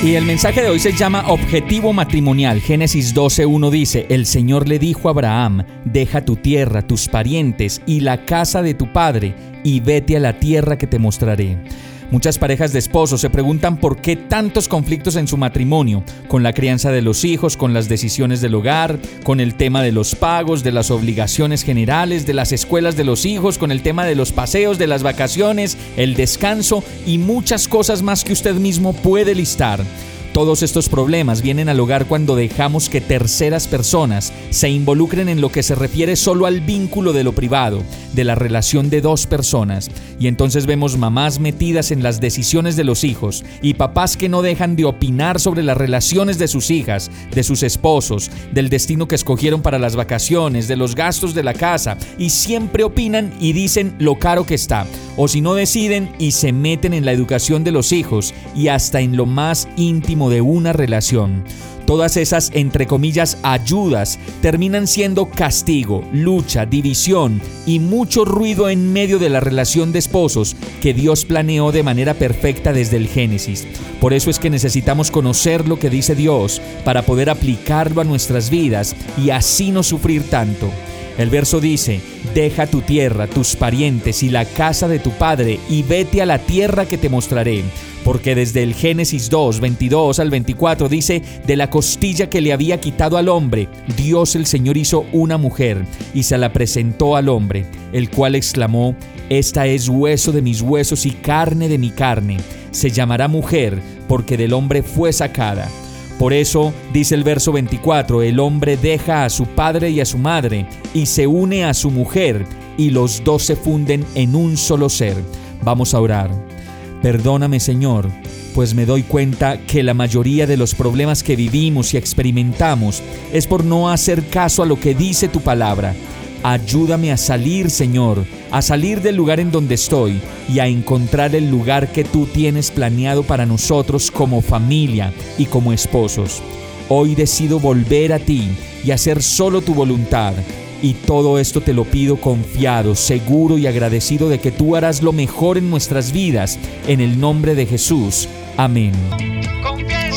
Y el mensaje de hoy se llama Objetivo Matrimonial. Génesis 12.1 dice, El Señor le dijo a Abraham, deja tu tierra, tus parientes y la casa de tu padre, y vete a la tierra que te mostraré. Muchas parejas de esposos se preguntan por qué tantos conflictos en su matrimonio, con la crianza de los hijos, con las decisiones del hogar, con el tema de los pagos, de las obligaciones generales, de las escuelas de los hijos, con el tema de los paseos, de las vacaciones, el descanso y muchas cosas más que usted mismo puede listar. Todos estos problemas vienen al hogar cuando dejamos que terceras personas se involucren en lo que se refiere solo al vínculo de lo privado, de la relación de dos personas. Y entonces vemos mamás metidas en las decisiones de los hijos y papás que no dejan de opinar sobre las relaciones de sus hijas, de sus esposos, del destino que escogieron para las vacaciones, de los gastos de la casa, y siempre opinan y dicen lo caro que está. O si no deciden y se meten en la educación de los hijos y hasta en lo más íntimo de una relación. Todas esas, entre comillas, ayudas terminan siendo castigo, lucha, división y mucho ruido en medio de la relación de esposos que Dios planeó de manera perfecta desde el Génesis. Por eso es que necesitamos conocer lo que dice Dios para poder aplicarlo a nuestras vidas y así no sufrir tanto. El verso dice, deja tu tierra, tus parientes y la casa de tu padre y vete a la tierra que te mostraré porque desde el Génesis 2, 22 al 24 dice, de la costilla que le había quitado al hombre, Dios el Señor hizo una mujer y se la presentó al hombre, el cual exclamó, esta es hueso de mis huesos y carne de mi carne, se llamará mujer porque del hombre fue sacada. Por eso, dice el verso 24, el hombre deja a su padre y a su madre y se une a su mujer y los dos se funden en un solo ser. Vamos a orar. Perdóname Señor, pues me doy cuenta que la mayoría de los problemas que vivimos y experimentamos es por no hacer caso a lo que dice tu palabra. Ayúdame a salir, Señor, a salir del lugar en donde estoy y a encontrar el lugar que tú tienes planeado para nosotros como familia y como esposos. Hoy decido volver a ti y hacer solo tu voluntad y todo esto te lo pido confiado, seguro y agradecido de que tú harás lo mejor en nuestras vidas, en el nombre de Jesús. Amén.